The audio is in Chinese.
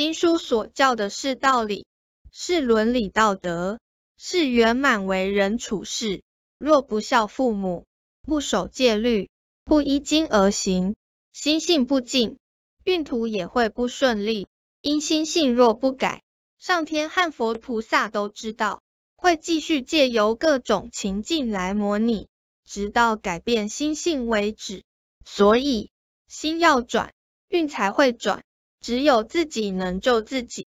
经书所教的是道理，是伦理道德，是圆满为人处事。若不孝父母，不守戒律，不依经而行，心性不净，运途也会不顺利。因心性若不改，上天和佛菩萨都知道，会继续借由各种情境来模拟，直到改变心性为止。所以，心要转，运才会转。只有自己能救自己。